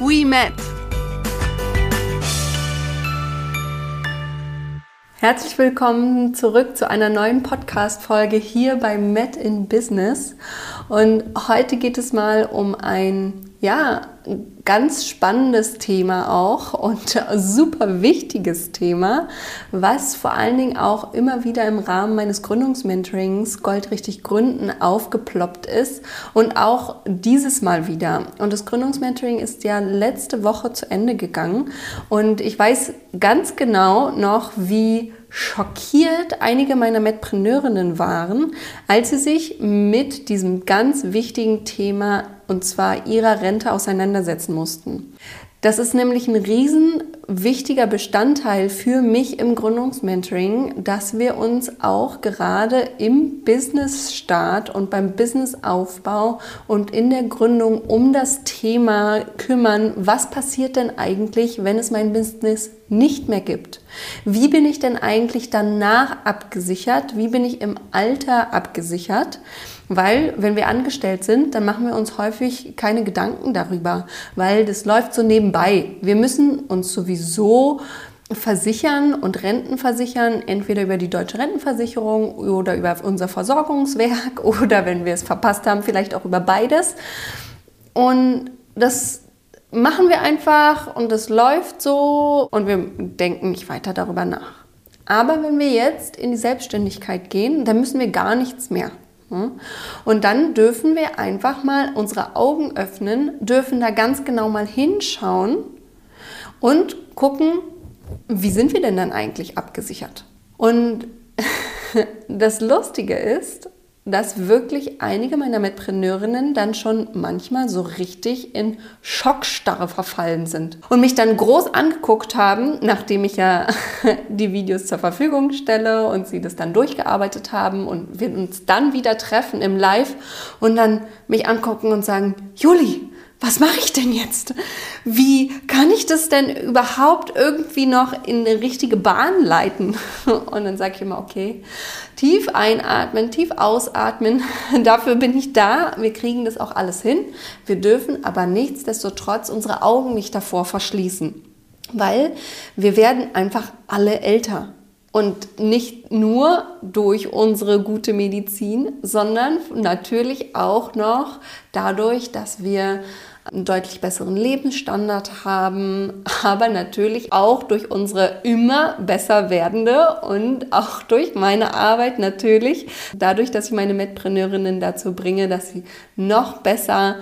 we met. Herzlich willkommen zurück zu einer neuen Podcast-Folge hier bei Met in Business. Und heute geht es mal um ein, ja, ganz spannendes Thema auch und super wichtiges Thema, was vor allen Dingen auch immer wieder im Rahmen meines Gründungsmentorings Goldrichtig Gründen aufgeploppt ist und auch dieses Mal wieder. Und das Gründungsmentoring ist ja letzte Woche zu Ende gegangen und ich weiß ganz genau noch, wie schockiert einige meiner Metpreneurinnen waren, als sie sich mit diesem ganz wichtigen Thema und zwar ihrer Rente auseinandersetzen mussten. Das ist nämlich ein riesen wichtiger Bestandteil für mich im Gründungsmentoring, dass wir uns auch gerade im Business-Start und beim Businessaufbau und in der Gründung um das Thema kümmern, was passiert denn eigentlich, wenn es mein Business nicht mehr gibt? Wie bin ich denn eigentlich danach abgesichert? Wie bin ich im Alter abgesichert? Weil, wenn wir angestellt sind, dann machen wir uns häufig keine Gedanken darüber, weil das läuft so nebenbei. Wir müssen uns sowieso versichern und Renten versichern, entweder über die deutsche Rentenversicherung oder über unser Versorgungswerk oder wenn wir es verpasst haben, vielleicht auch über beides. Und das machen wir einfach und es läuft so und wir denken nicht weiter darüber nach. Aber wenn wir jetzt in die Selbstständigkeit gehen, dann müssen wir gar nichts mehr. Und dann dürfen wir einfach mal unsere Augen öffnen, dürfen da ganz genau mal hinschauen und gucken, wie sind wir denn dann eigentlich abgesichert? Und das Lustige ist, dass wirklich einige meiner Mitpreneurinnen dann schon manchmal so richtig in Schockstarre verfallen sind und mich dann groß angeguckt haben, nachdem ich ja die Videos zur Verfügung stelle und sie das dann durchgearbeitet haben und wir uns dann wieder treffen im Live und dann mich angucken und sagen, Juli, was mache ich denn jetzt? Wie kann ich das denn überhaupt irgendwie noch in eine richtige Bahn leiten? Und dann sage ich immer, okay, tief einatmen, tief ausatmen. Dafür bin ich da. Wir kriegen das auch alles hin. Wir dürfen aber nichtsdestotrotz unsere Augen nicht davor verschließen, weil wir werden einfach alle älter. Und nicht nur durch unsere gute Medizin, sondern natürlich auch noch dadurch, dass wir einen deutlich besseren Lebensstandard haben, aber natürlich auch durch unsere immer besser werdende und auch durch meine Arbeit natürlich, dadurch, dass ich meine Medpreneurinnen dazu bringe, dass sie noch besser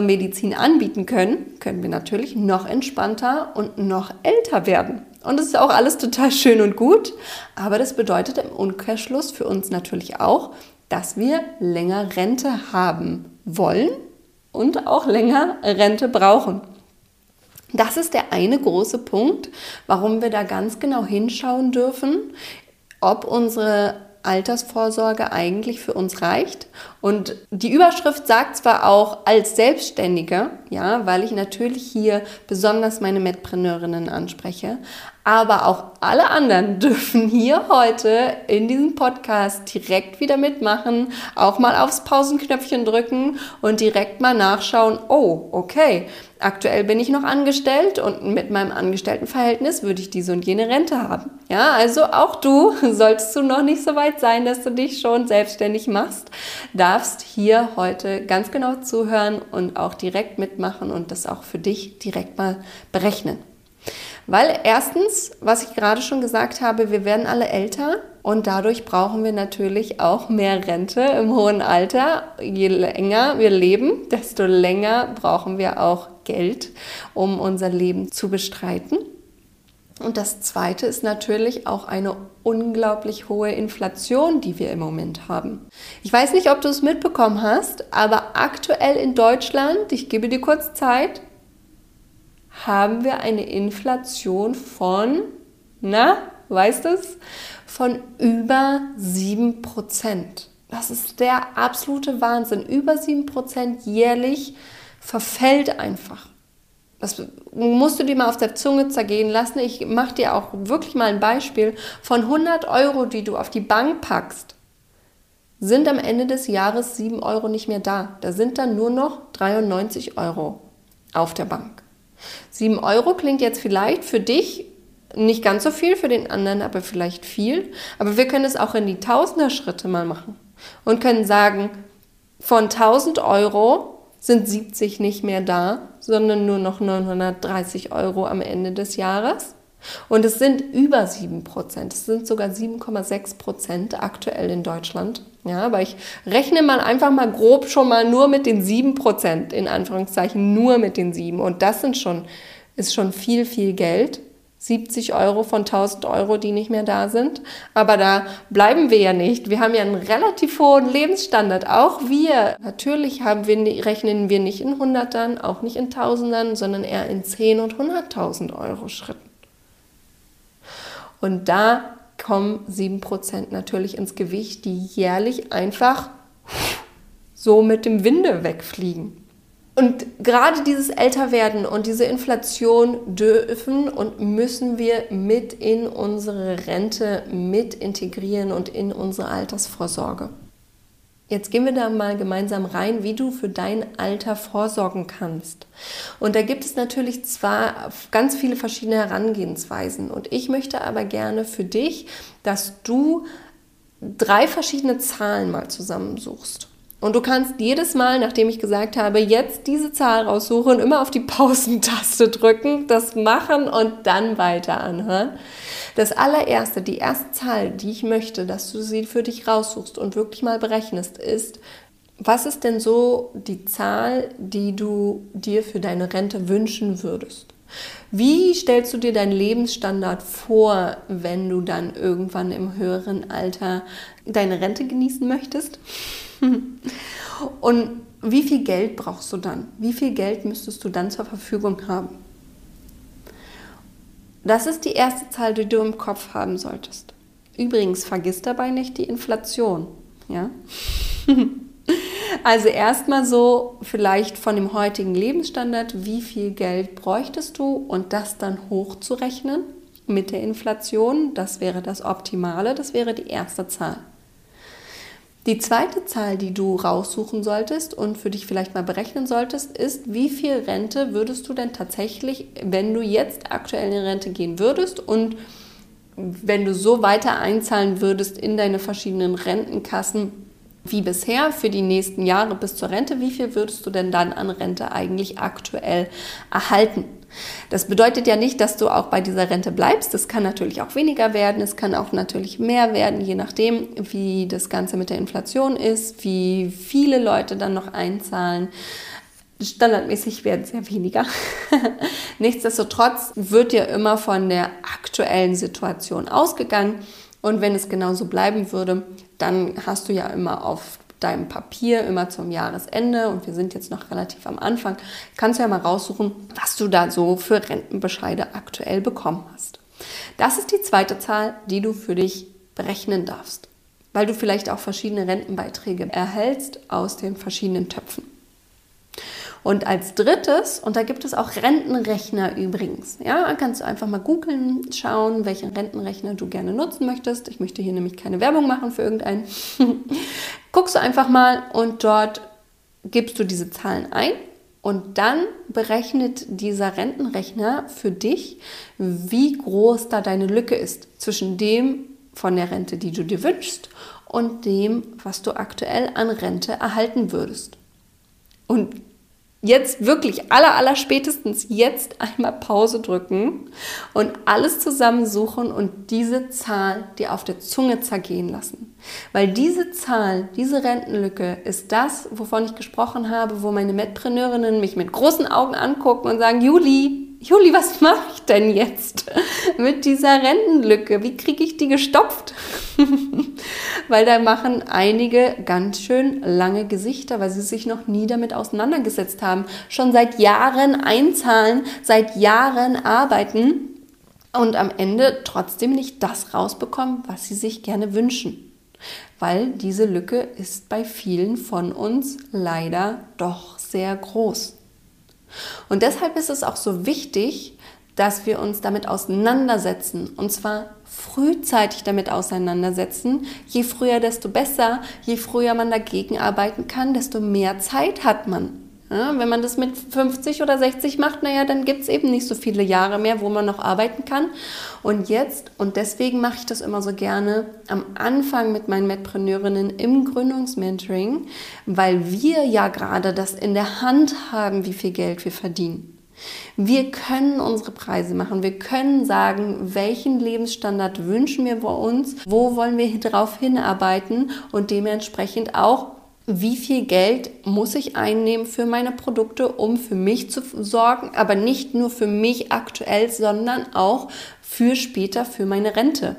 Medizin anbieten können, können wir natürlich noch entspannter und noch älter werden. Und das ist auch alles total schön und gut, aber das bedeutet im Umkehrschluss für uns natürlich auch, dass wir länger Rente haben wollen und auch länger Rente brauchen. Das ist der eine große Punkt, warum wir da ganz genau hinschauen dürfen, ob unsere Altersvorsorge eigentlich für uns reicht. Und die Überschrift sagt zwar auch als Selbstständige, ja, weil ich natürlich hier besonders meine Medpreneurinnen anspreche, aber auch alle anderen dürfen hier heute in diesem Podcast direkt wieder mitmachen, auch mal aufs Pausenknöpfchen drücken und direkt mal nachschauen, oh, okay, aktuell bin ich noch angestellt und mit meinem Angestelltenverhältnis würde ich diese und jene Rente haben. Ja, also auch du solltest du noch nicht so weit sein, dass du dich schon selbstständig machst, darfst hier heute ganz genau zuhören und auch direkt mitmachen und das auch für dich direkt mal berechnen. Weil erstens, was ich gerade schon gesagt habe, wir werden alle älter und dadurch brauchen wir natürlich auch mehr Rente im hohen Alter. Je länger wir leben, desto länger brauchen wir auch Geld, um unser Leben zu bestreiten. Und das Zweite ist natürlich auch eine unglaublich hohe Inflation, die wir im Moment haben. Ich weiß nicht, ob du es mitbekommen hast, aber aktuell in Deutschland, ich gebe dir kurz Zeit, haben wir eine Inflation von, na, weißt du es, von über 7%. Das ist der absolute Wahnsinn. Über 7% jährlich verfällt einfach. Das musst du dir mal auf der Zunge zergehen lassen. Ich mache dir auch wirklich mal ein Beispiel. Von 100 Euro, die du auf die Bank packst, sind am Ende des Jahres 7 Euro nicht mehr da. Da sind dann nur noch 93 Euro auf der Bank. 7 Euro klingt jetzt vielleicht für dich nicht ganz so viel, für den anderen aber vielleicht viel. Aber wir können es auch in die Tausender-Schritte mal machen und können sagen, von 1000 Euro sind 70 nicht mehr da, sondern nur noch 930 Euro am Ende des Jahres. Und es sind über 7 Prozent. Es sind sogar 7,6 Prozent aktuell in Deutschland. Ja, aber ich rechne mal einfach mal grob schon mal nur mit den 7 Prozent, in Anführungszeichen nur mit den 7. Und das sind schon, ist schon viel, viel Geld. 70 Euro von 1000 Euro, die nicht mehr da sind. Aber da bleiben wir ja nicht. Wir haben ja einen relativ hohen Lebensstandard. Auch wir. Natürlich haben wir, rechnen wir nicht in Hundertern, auch nicht in Tausendern, sondern eher in 10 und 100.000 Euro Schritten. Und da kommen 7% natürlich ins Gewicht, die jährlich einfach so mit dem Winde wegfliegen. Und gerade dieses Älterwerden und diese Inflation dürfen und müssen wir mit in unsere Rente mit integrieren und in unsere Altersvorsorge. Jetzt gehen wir da mal gemeinsam rein, wie du für dein Alter vorsorgen kannst. Und da gibt es natürlich zwar ganz viele verschiedene Herangehensweisen. Und ich möchte aber gerne für dich, dass du drei verschiedene Zahlen mal zusammensuchst. Und du kannst jedes Mal, nachdem ich gesagt habe, jetzt diese Zahl raussuchen, immer auf die Pausentaste drücken, das machen und dann weiter anhören. Das allererste, die erste Zahl, die ich möchte, dass du sie für dich raussuchst und wirklich mal berechnest, ist, was ist denn so die Zahl, die du dir für deine Rente wünschen würdest? Wie stellst du dir deinen Lebensstandard vor, wenn du dann irgendwann im höheren Alter deine Rente genießen möchtest? Und wie viel Geld brauchst du dann? Wie viel Geld müsstest du dann zur Verfügung haben? Das ist die erste Zahl, die du im Kopf haben solltest. Übrigens, vergiss dabei nicht die Inflation. Ja? also erstmal so vielleicht von dem heutigen Lebensstandard, wie viel Geld bräuchtest du und das dann hochzurechnen mit der Inflation. Das wäre das Optimale, das wäre die erste Zahl. Die zweite Zahl, die du raussuchen solltest und für dich vielleicht mal berechnen solltest, ist, wie viel Rente würdest du denn tatsächlich, wenn du jetzt aktuell in Rente gehen würdest und wenn du so weiter einzahlen würdest in deine verschiedenen Rentenkassen wie bisher für die nächsten Jahre bis zur Rente, wie viel würdest du denn dann an Rente eigentlich aktuell erhalten? Das bedeutet ja nicht, dass du auch bei dieser Rente bleibst. Es kann natürlich auch weniger werden, es kann auch natürlich mehr werden, je nachdem, wie das Ganze mit der Inflation ist, wie viele Leute dann noch einzahlen. Standardmäßig werden es ja weniger. Nichtsdestotrotz wird ja immer von der aktuellen Situation ausgegangen. Und wenn es genauso bleiben würde, dann hast du ja immer auf deinem Papier immer zum Jahresende und wir sind jetzt noch relativ am Anfang, kannst du ja mal raussuchen, was du da so für Rentenbescheide aktuell bekommen hast. Das ist die zweite Zahl, die du für dich berechnen darfst, weil du vielleicht auch verschiedene Rentenbeiträge erhältst aus den verschiedenen Töpfen. Und als drittes, und da gibt es auch Rentenrechner übrigens, ja, kannst du einfach mal googeln, schauen, welchen Rentenrechner du gerne nutzen möchtest. Ich möchte hier nämlich keine Werbung machen für irgendeinen. Guckst du einfach mal und dort gibst du diese Zahlen ein und dann berechnet dieser Rentenrechner für dich, wie groß da deine Lücke ist zwischen dem von der Rente, die du dir wünschst, und dem, was du aktuell an Rente erhalten würdest. Und jetzt wirklich aller, aller spätestens jetzt einmal Pause drücken und alles zusammensuchen und diese Zahl dir auf der Zunge zergehen lassen. Weil diese Zahl, diese Rentenlücke ist das, wovon ich gesprochen habe, wo meine Medpreneurinnen mich mit großen Augen angucken und sagen, Juli, Juli, was mache ich denn jetzt mit dieser Rentenlücke? Wie kriege ich die gestopft? weil da machen einige ganz schön lange Gesichter, weil sie sich noch nie damit auseinandergesetzt haben. Schon seit Jahren einzahlen, seit Jahren arbeiten und am Ende trotzdem nicht das rausbekommen, was sie sich gerne wünschen. Weil diese Lücke ist bei vielen von uns leider doch sehr groß. Und deshalb ist es auch so wichtig, dass wir uns damit auseinandersetzen. Und zwar frühzeitig damit auseinandersetzen. Je früher, desto besser. Je früher man dagegen arbeiten kann, desto mehr Zeit hat man. Ja, wenn man das mit 50 oder 60 macht, naja, dann gibt es eben nicht so viele Jahre mehr, wo man noch arbeiten kann. Und jetzt, und deswegen mache ich das immer so gerne am Anfang mit meinen Metpreneurinnen im Gründungsmentoring, weil wir ja gerade das in der Hand haben, wie viel Geld wir verdienen. Wir können unsere Preise machen. Wir können sagen, welchen Lebensstandard wünschen wir bei uns, wo wollen wir darauf hinarbeiten und dementsprechend auch wie viel Geld muss ich einnehmen für meine Produkte, um für mich zu sorgen, aber nicht nur für mich aktuell, sondern auch für später, für meine Rente.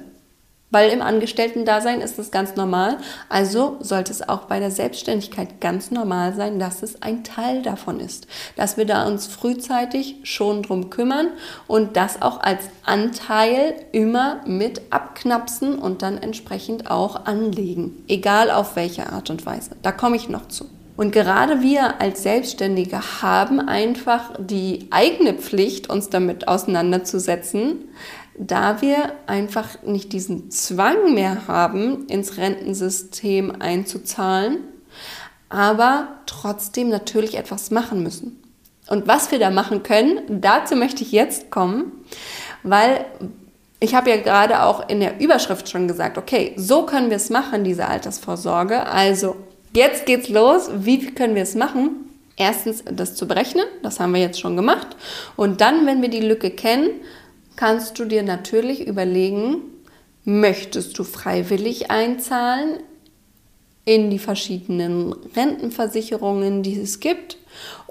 Weil im Angestellten-Dasein ist das ganz normal. Also sollte es auch bei der Selbstständigkeit ganz normal sein, dass es ein Teil davon ist. Dass wir da uns frühzeitig schon drum kümmern und das auch als Anteil immer mit abknapsen und dann entsprechend auch anlegen. Egal auf welche Art und Weise. Da komme ich noch zu. Und gerade wir als Selbstständige haben einfach die eigene Pflicht, uns damit auseinanderzusetzen, da wir einfach nicht diesen Zwang mehr haben, ins Rentensystem einzuzahlen, aber trotzdem natürlich etwas machen müssen. Und was wir da machen können, dazu möchte ich jetzt kommen, weil ich habe ja gerade auch in der Überschrift schon gesagt, okay, so können wir es machen, diese Altersvorsorge. Also jetzt geht's los. Wie können wir es machen? Erstens das zu berechnen, das haben wir jetzt schon gemacht. Und dann, wenn wir die Lücke kennen, kannst du dir natürlich überlegen, möchtest du freiwillig einzahlen in die verschiedenen Rentenversicherungen, die es gibt,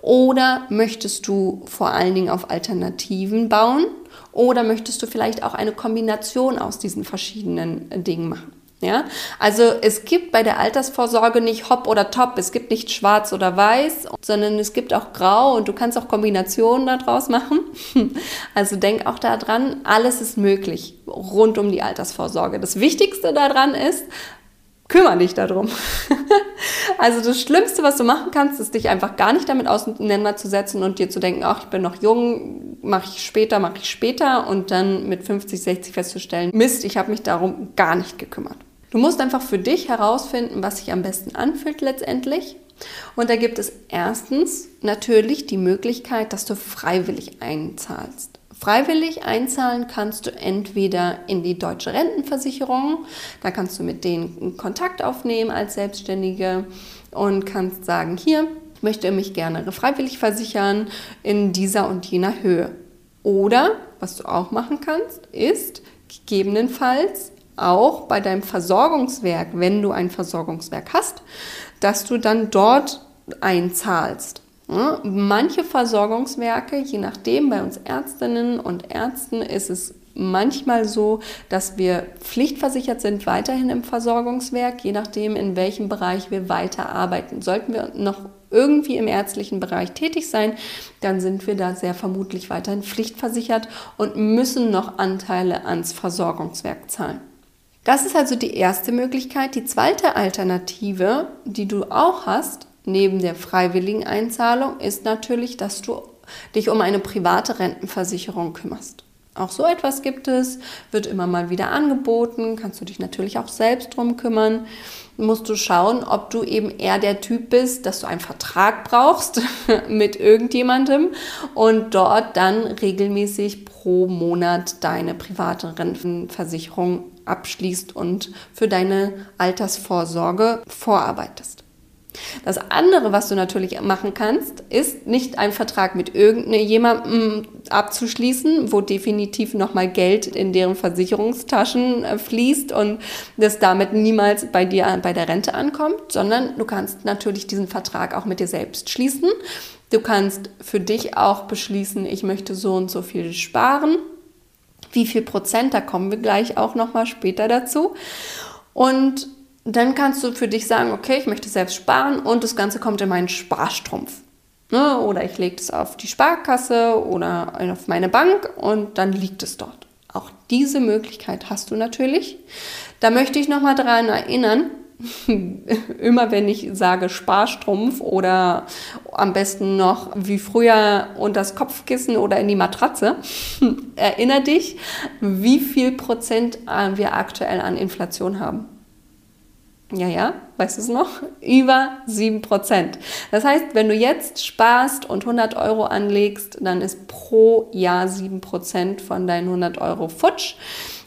oder möchtest du vor allen Dingen auf Alternativen bauen, oder möchtest du vielleicht auch eine Kombination aus diesen verschiedenen Dingen machen. Ja, also es gibt bei der Altersvorsorge nicht Hop oder Top, es gibt nicht Schwarz oder Weiß, sondern es gibt auch Grau und du kannst auch Kombinationen daraus machen. Also denk auch daran, alles ist möglich rund um die Altersvorsorge. Das Wichtigste daran ist, kümmere dich darum. also das Schlimmste, was du machen kannst, ist dich einfach gar nicht damit auseinanderzusetzen und dir zu denken, ach, ich bin noch jung, mache ich später, mache ich später und dann mit 50, 60 festzustellen, Mist, ich habe mich darum gar nicht gekümmert. Du musst einfach für dich herausfinden, was sich am besten anfühlt letztendlich. Und da gibt es erstens natürlich die Möglichkeit, dass du freiwillig einzahlst. Freiwillig einzahlen kannst du entweder in die deutsche Rentenversicherung, da kannst du mit denen Kontakt aufnehmen als Selbstständige und kannst sagen, hier, ich möchte mich gerne freiwillig versichern in dieser und jener Höhe. Oder, was du auch machen kannst, ist gegebenenfalls auch bei deinem Versorgungswerk, wenn du ein Versorgungswerk hast, dass du dann dort einzahlst. Manche Versorgungswerke, je nachdem, bei uns Ärztinnen und Ärzten ist es manchmal so, dass wir pflichtversichert sind weiterhin im Versorgungswerk, je nachdem, in welchem Bereich wir weiter arbeiten. Sollten wir noch irgendwie im ärztlichen Bereich tätig sein, dann sind wir da sehr vermutlich weiterhin pflichtversichert und müssen noch Anteile ans Versorgungswerk zahlen. Das ist also die erste Möglichkeit. Die zweite Alternative, die du auch hast, neben der freiwilligen Einzahlung, ist natürlich, dass du dich um eine private Rentenversicherung kümmerst. Auch so etwas gibt es, wird immer mal wieder angeboten, kannst du dich natürlich auch selbst drum kümmern. Musst du schauen, ob du eben eher der Typ bist, dass du einen Vertrag brauchst mit irgendjemandem und dort dann regelmäßig pro Monat deine private Rentenversicherung abschließt und für deine Altersvorsorge vorarbeitest. Das andere, was du natürlich machen kannst, ist nicht einen Vertrag mit irgendjemandem abzuschließen, wo definitiv nochmal Geld in deren Versicherungstaschen äh, fließt und das damit niemals bei dir bei der Rente ankommt, sondern du kannst natürlich diesen Vertrag auch mit dir selbst schließen Du kannst für dich auch beschließen, ich möchte so und so viel sparen. Wie viel Prozent, da kommen wir gleich auch nochmal später dazu. Und dann kannst du für dich sagen, okay, ich möchte selbst sparen und das Ganze kommt in meinen Sparstrumpf. Ne? Oder ich lege es auf die Sparkasse oder auf meine Bank und dann liegt es dort. Auch diese Möglichkeit hast du natürlich. Da möchte ich nochmal daran erinnern, immer wenn ich sage Sparstrumpf oder am besten noch wie früher unter das Kopfkissen oder in die Matratze, erinnere dich, wie viel Prozent wir aktuell an Inflation haben. Ja, ja, weißt du es noch? Über 7%. Das heißt, wenn du jetzt sparst und 100 Euro anlegst, dann ist pro Jahr 7% von deinen 100 Euro futsch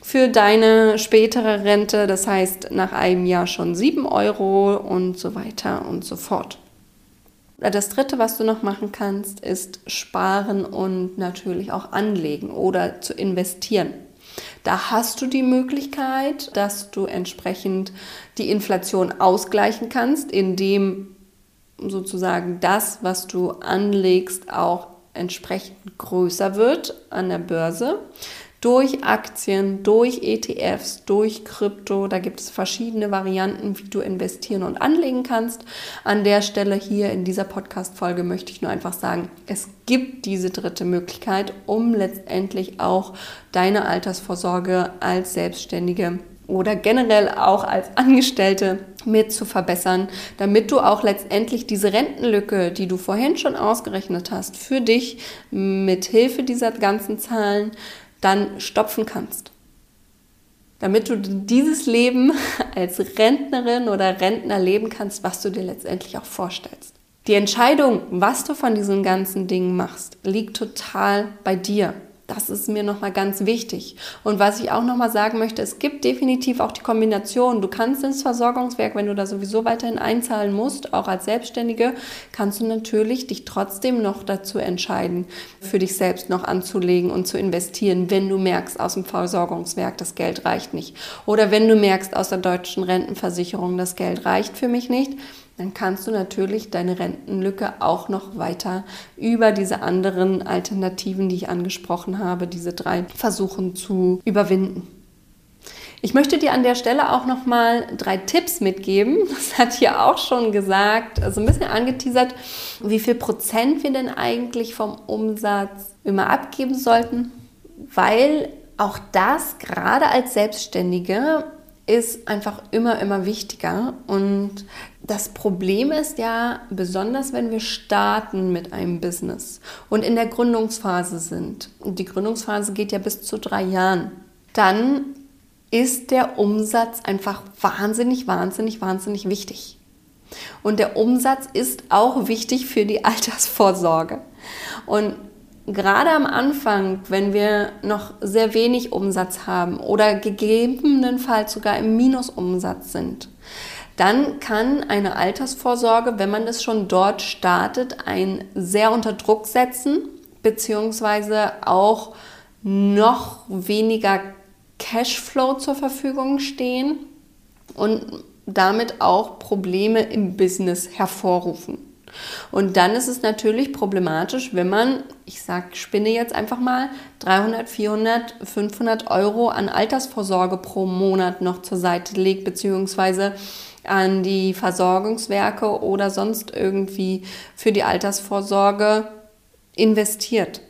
für deine spätere Rente. Das heißt, nach einem Jahr schon 7 Euro und so weiter und so fort. Das dritte, was du noch machen kannst, ist sparen und natürlich auch anlegen oder zu investieren. Da hast du die Möglichkeit, dass du entsprechend die Inflation ausgleichen kannst, indem sozusagen das, was du anlegst, auch entsprechend größer wird an der Börse durch Aktien, durch ETFs, durch Krypto. Da gibt es verschiedene Varianten, wie du investieren und anlegen kannst. An der Stelle hier in dieser Podcast-Folge möchte ich nur einfach sagen, es gibt diese dritte Möglichkeit, um letztendlich auch deine Altersvorsorge als Selbstständige oder generell auch als Angestellte mit zu verbessern, damit du auch letztendlich diese Rentenlücke, die du vorhin schon ausgerechnet hast, für dich mit Hilfe dieser ganzen Zahlen dann stopfen kannst. Damit du dieses Leben als Rentnerin oder Rentner leben kannst, was du dir letztendlich auch vorstellst. Die Entscheidung, was du von diesen ganzen Dingen machst, liegt total bei dir. Das ist mir nochmal ganz wichtig. Und was ich auch nochmal sagen möchte, es gibt definitiv auch die Kombination. Du kannst ins Versorgungswerk, wenn du da sowieso weiterhin einzahlen musst, auch als Selbstständige, kannst du natürlich dich trotzdem noch dazu entscheiden, für dich selbst noch anzulegen und zu investieren, wenn du merkst, aus dem Versorgungswerk, das Geld reicht nicht. Oder wenn du merkst, aus der deutschen Rentenversicherung, das Geld reicht für mich nicht dann kannst du natürlich deine Rentenlücke auch noch weiter über diese anderen Alternativen, die ich angesprochen habe, diese drei versuchen zu überwinden. Ich möchte dir an der Stelle auch noch mal drei Tipps mitgeben. Das hat hier auch schon gesagt, also ein bisschen angeteasert, wie viel Prozent wir denn eigentlich vom Umsatz immer abgeben sollten, weil auch das gerade als Selbstständige ist einfach immer, immer wichtiger. Und das Problem ist ja, besonders wenn wir starten mit einem Business und in der Gründungsphase sind, und die Gründungsphase geht ja bis zu drei Jahren, dann ist der Umsatz einfach wahnsinnig, wahnsinnig, wahnsinnig wichtig. Und der Umsatz ist auch wichtig für die Altersvorsorge. Und gerade am Anfang, wenn wir noch sehr wenig Umsatz haben oder gegebenenfalls sogar im Minusumsatz sind, dann kann eine Altersvorsorge, wenn man es schon dort startet, ein sehr unter Druck setzen, beziehungsweise auch noch weniger Cashflow zur Verfügung stehen und damit auch Probleme im Business hervorrufen. Und dann ist es natürlich problematisch, wenn man, ich sag, spinne jetzt einfach mal, 300, 400, 500 Euro an Altersvorsorge pro Monat noch zur Seite legt, beziehungsweise an die Versorgungswerke oder sonst irgendwie für die Altersvorsorge investiert.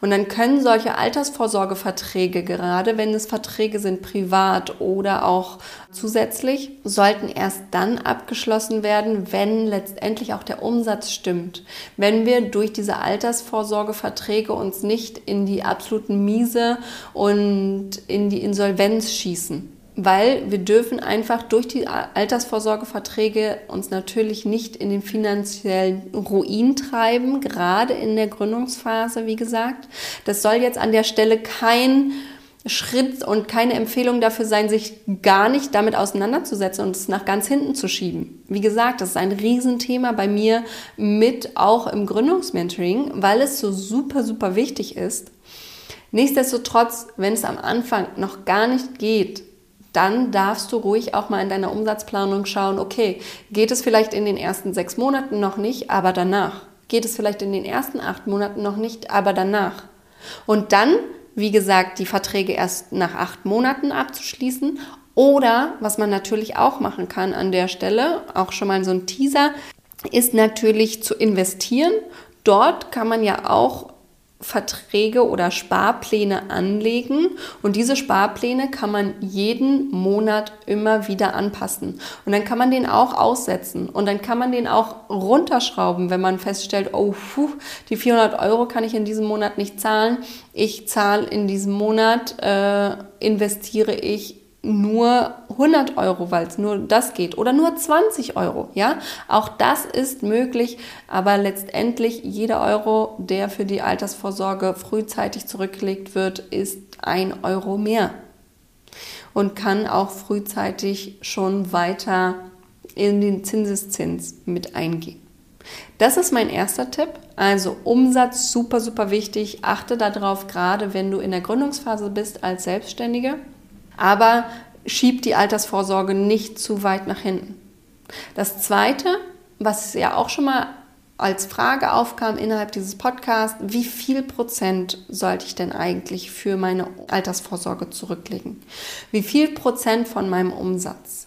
Und dann können solche Altersvorsorgeverträge, gerade wenn es Verträge sind, privat oder auch zusätzlich, sollten erst dann abgeschlossen werden, wenn letztendlich auch der Umsatz stimmt. Wenn wir durch diese Altersvorsorgeverträge uns nicht in die absoluten Miese und in die Insolvenz schießen weil wir dürfen einfach durch die Altersvorsorgeverträge uns natürlich nicht in den finanziellen Ruin treiben, gerade in der Gründungsphase, wie gesagt. Das soll jetzt an der Stelle kein Schritt und keine Empfehlung dafür sein, sich gar nicht damit auseinanderzusetzen und es nach ganz hinten zu schieben. Wie gesagt, das ist ein Riesenthema bei mir mit auch im Gründungsmentoring, weil es so super, super wichtig ist. Nichtsdestotrotz, wenn es am Anfang noch gar nicht geht, dann darfst du ruhig auch mal in deiner Umsatzplanung schauen, okay, geht es vielleicht in den ersten sechs Monaten noch nicht, aber danach geht es vielleicht in den ersten acht Monaten noch nicht, aber danach. Und dann, wie gesagt, die Verträge erst nach acht Monaten abzuschließen. Oder, was man natürlich auch machen kann an der Stelle, auch schon mal so ein Teaser, ist natürlich zu investieren. Dort kann man ja auch Verträge oder Sparpläne anlegen. Und diese Sparpläne kann man jeden Monat immer wieder anpassen. Und dann kann man den auch aussetzen. Und dann kann man den auch runterschrauben, wenn man feststellt, oh, puh, die 400 Euro kann ich in diesem Monat nicht zahlen. Ich zahle in diesem Monat, äh, investiere ich nur 100 Euro, weil es nur das geht oder nur 20 Euro, ja, auch das ist möglich, aber letztendlich jeder Euro, der für die Altersvorsorge frühzeitig zurückgelegt wird, ist ein Euro mehr und kann auch frühzeitig schon weiter in den Zinseszins mit eingehen. Das ist mein erster Tipp. Also Umsatz super, super wichtig. Achte darauf, gerade wenn du in der Gründungsphase bist als Selbstständige aber schieb die Altersvorsorge nicht zu weit nach hinten. Das Zweite, was ja auch schon mal als Frage aufkam innerhalb dieses Podcasts, wie viel Prozent sollte ich denn eigentlich für meine Altersvorsorge zurücklegen? Wie viel Prozent von meinem Umsatz?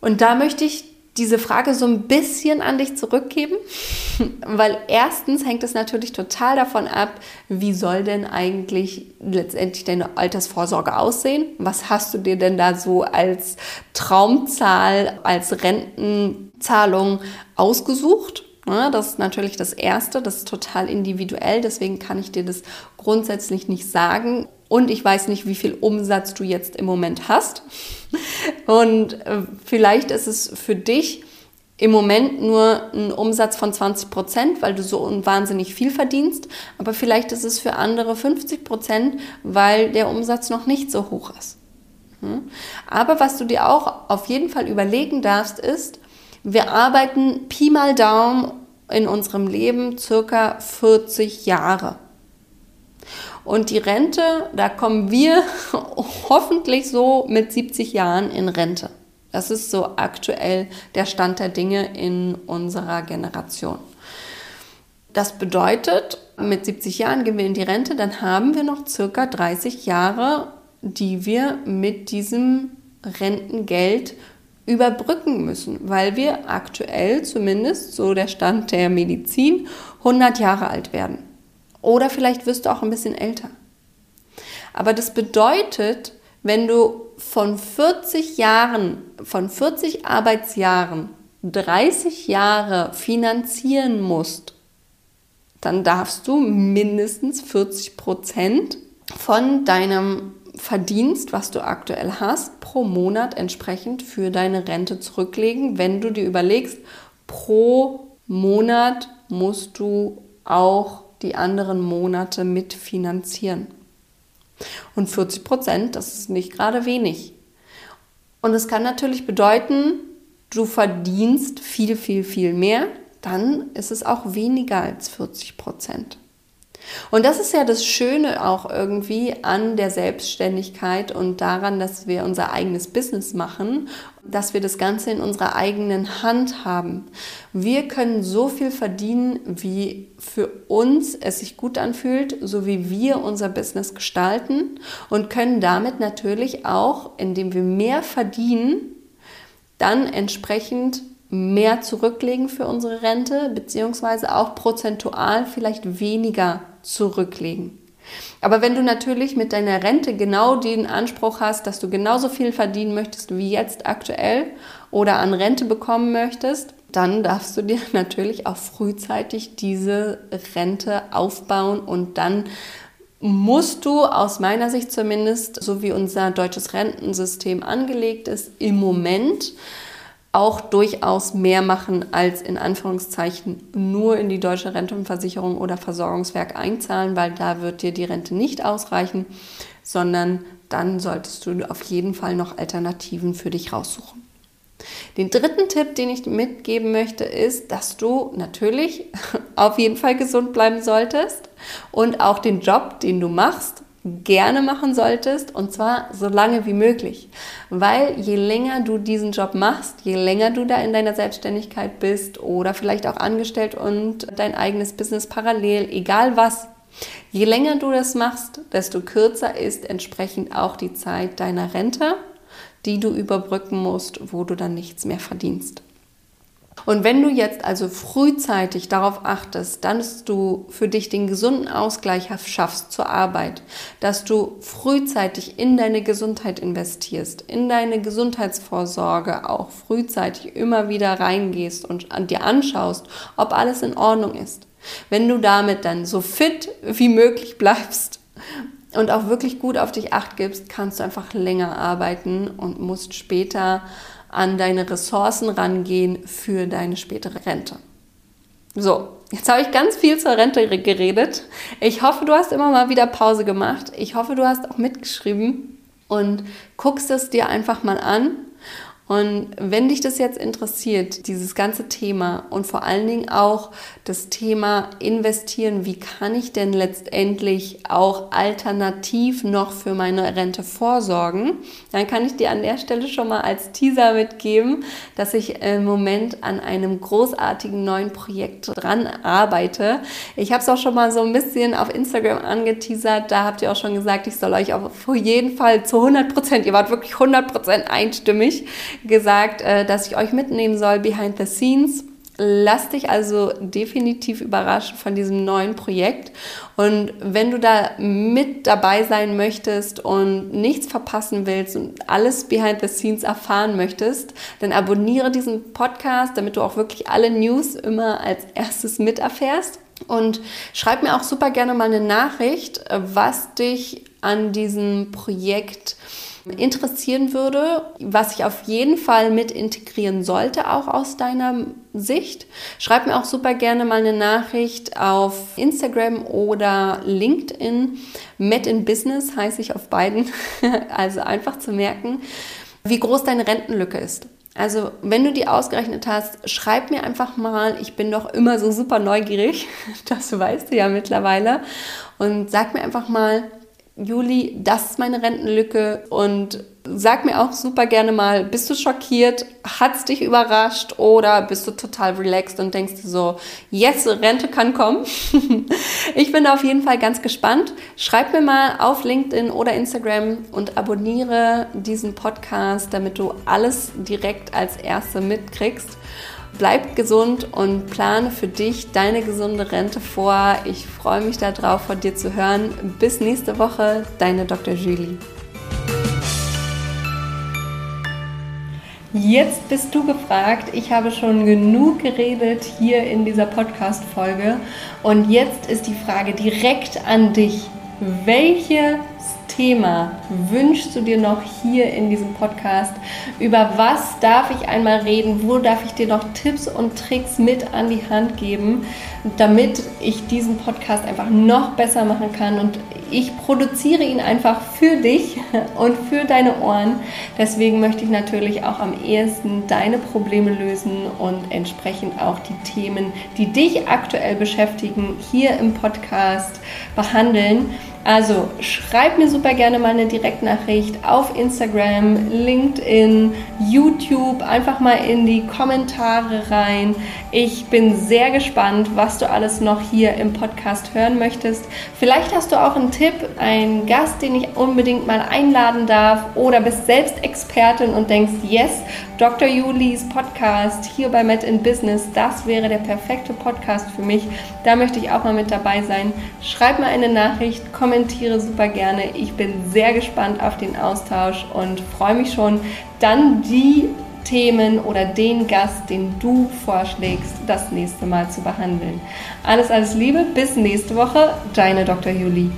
Und da möchte ich diese Frage so ein bisschen an dich zurückgeben, weil erstens hängt es natürlich total davon ab, wie soll denn eigentlich letztendlich deine Altersvorsorge aussehen? Was hast du dir denn da so als Traumzahl, als Rentenzahlung ausgesucht? Das ist natürlich das Erste, das ist total individuell, deswegen kann ich dir das grundsätzlich nicht sagen. Und ich weiß nicht, wie viel Umsatz du jetzt im Moment hast. Und äh, vielleicht ist es für dich im Moment nur ein Umsatz von 20 Prozent, weil du so wahnsinnig viel verdienst. Aber vielleicht ist es für andere 50 Prozent, weil der Umsatz noch nicht so hoch ist. Hm? Aber was du dir auch auf jeden Fall überlegen darfst, ist, wir arbeiten Pi mal Daumen in unserem Leben circa 40 Jahre. Und die Rente, da kommen wir hoffentlich so mit 70 Jahren in Rente. Das ist so aktuell der Stand der Dinge in unserer Generation. Das bedeutet, mit 70 Jahren gehen wir in die Rente, dann haben wir noch circa 30 Jahre, die wir mit diesem Rentengeld überbrücken müssen, weil wir aktuell zumindest, so der Stand der Medizin, 100 Jahre alt werden. Oder vielleicht wirst du auch ein bisschen älter. Aber das bedeutet, wenn du von 40 Jahren, von 40 Arbeitsjahren 30 Jahre finanzieren musst, dann darfst du mindestens 40 Prozent von deinem Verdienst, was du aktuell hast, pro Monat entsprechend für deine Rente zurücklegen, wenn du dir überlegst, pro Monat musst du auch die anderen Monate mitfinanzieren. Und 40 Prozent, das ist nicht gerade wenig. Und es kann natürlich bedeuten, du verdienst viel, viel, viel mehr, dann ist es auch weniger als 40 Prozent. Und das ist ja das Schöne auch irgendwie an der Selbstständigkeit und daran, dass wir unser eigenes Business machen, dass wir das Ganze in unserer eigenen Hand haben. Wir können so viel verdienen, wie für uns es sich gut anfühlt, so wie wir unser Business gestalten und können damit natürlich auch, indem wir mehr verdienen, dann entsprechend mehr zurücklegen für unsere Rente, beziehungsweise auch prozentual vielleicht weniger zurücklegen. Aber wenn du natürlich mit deiner Rente genau den Anspruch hast, dass du genauso viel verdienen möchtest wie jetzt aktuell oder an Rente bekommen möchtest, dann darfst du dir natürlich auch frühzeitig diese Rente aufbauen und dann musst du aus meiner Sicht zumindest, so wie unser deutsches Rentensystem angelegt ist, im Moment auch durchaus mehr machen als in Anführungszeichen nur in die deutsche Rentenversicherung oder Versorgungswerk einzahlen, weil da wird dir die Rente nicht ausreichen, sondern dann solltest du auf jeden Fall noch Alternativen für dich raussuchen. Den dritten Tipp, den ich mitgeben möchte, ist, dass du natürlich auf jeden Fall gesund bleiben solltest und auch den Job, den du machst, gerne machen solltest und zwar so lange wie möglich. Weil je länger du diesen Job machst, je länger du da in deiner Selbstständigkeit bist oder vielleicht auch angestellt und dein eigenes Business parallel, egal was, je länger du das machst, desto kürzer ist entsprechend auch die Zeit deiner Rente, die du überbrücken musst, wo du dann nichts mehr verdienst. Und wenn du jetzt also frühzeitig darauf achtest, dass du für dich den gesunden Ausgleich schaffst zur Arbeit, dass du frühzeitig in deine Gesundheit investierst, in deine Gesundheitsvorsorge auch frühzeitig immer wieder reingehst und an dir anschaust, ob alles in Ordnung ist. Wenn du damit dann so fit wie möglich bleibst und auch wirklich gut auf dich acht gibst, kannst du einfach länger arbeiten und musst später an deine Ressourcen rangehen für deine spätere Rente. So, jetzt habe ich ganz viel zur Rente geredet. Ich hoffe, du hast immer mal wieder Pause gemacht. Ich hoffe, du hast auch mitgeschrieben und guckst es dir einfach mal an und wenn dich das jetzt interessiert, dieses ganze Thema und vor allen Dingen auch das Thema investieren, wie kann ich denn letztendlich auch alternativ noch für meine Rente vorsorgen, dann kann ich dir an der Stelle schon mal als Teaser mitgeben, dass ich im Moment an einem großartigen neuen Projekt dran arbeite. Ich habe es auch schon mal so ein bisschen auf Instagram angeteasert. Da habt ihr auch schon gesagt, ich soll euch auf jeden Fall zu 100 Prozent, ihr wart wirklich 100 Prozent einstimmig, gesagt, äh, dass ich euch mitnehmen soll behind the scenes. Lass dich also definitiv überraschen von diesem neuen Projekt. Und wenn du da mit dabei sein möchtest und nichts verpassen willst und alles behind the scenes erfahren möchtest, dann abonniere diesen Podcast, damit du auch wirklich alle News immer als erstes miterfährst. Und schreib mir auch super gerne mal eine Nachricht, was dich an diesem Projekt interessieren würde, was ich auf jeden Fall mit integrieren sollte, auch aus deiner Sicht. Schreib mir auch super gerne mal eine Nachricht auf Instagram oder LinkedIn. Met in Business heiße ich auf beiden. also einfach zu merken, wie groß deine Rentenlücke ist. Also, wenn du die ausgerechnet hast, schreib mir einfach mal. Ich bin doch immer so super neugierig. Das weißt du ja mittlerweile. Und sag mir einfach mal, Juli, das ist meine Rentenlücke und sag mir auch super gerne mal, bist du schockiert? Hat es dich überrascht oder bist du total relaxed und denkst so, yes, Rente kann kommen? ich bin auf jeden Fall ganz gespannt. Schreib mir mal auf LinkedIn oder Instagram und abonniere diesen Podcast, damit du alles direkt als Erste mitkriegst. Bleib gesund und plane für dich deine gesunde Rente vor. Ich freue mich darauf, von dir zu hören. Bis nächste Woche, deine Dr. Julie. Jetzt bist du gefragt. Ich habe schon genug geredet hier in dieser Podcast-Folge. Und jetzt ist die Frage direkt an dich. Welche Thema wünschst du dir noch hier in diesem Podcast? Über was darf ich einmal reden? Wo darf ich dir noch Tipps und Tricks mit an die Hand geben, damit ich diesen Podcast einfach noch besser machen kann? Und ich produziere ihn einfach für dich und für deine Ohren. Deswegen möchte ich natürlich auch am ehesten deine Probleme lösen und entsprechend auch die Themen, die dich aktuell beschäftigen, hier im Podcast behandeln. Also schreib mir super gerne mal eine Direktnachricht auf Instagram, LinkedIn, YouTube, einfach mal in die Kommentare rein. Ich bin sehr gespannt, was du alles noch hier im Podcast hören möchtest. Vielleicht hast du auch einen Tipp, einen Gast, den ich unbedingt mal einladen darf oder bist selbst Expertin und denkst, yes, Dr. Julis Podcast hier bei Met in Business, das wäre der perfekte Podcast für mich. Da möchte ich auch mal mit dabei sein. Schreib mir eine Nachricht, kommentiere kommentiere super gerne. Ich bin sehr gespannt auf den Austausch und freue mich schon, dann die Themen oder den Gast, den du vorschlägst, das nächste Mal zu behandeln. Alles, alles Liebe, bis nächste Woche, deine Dr. Julie.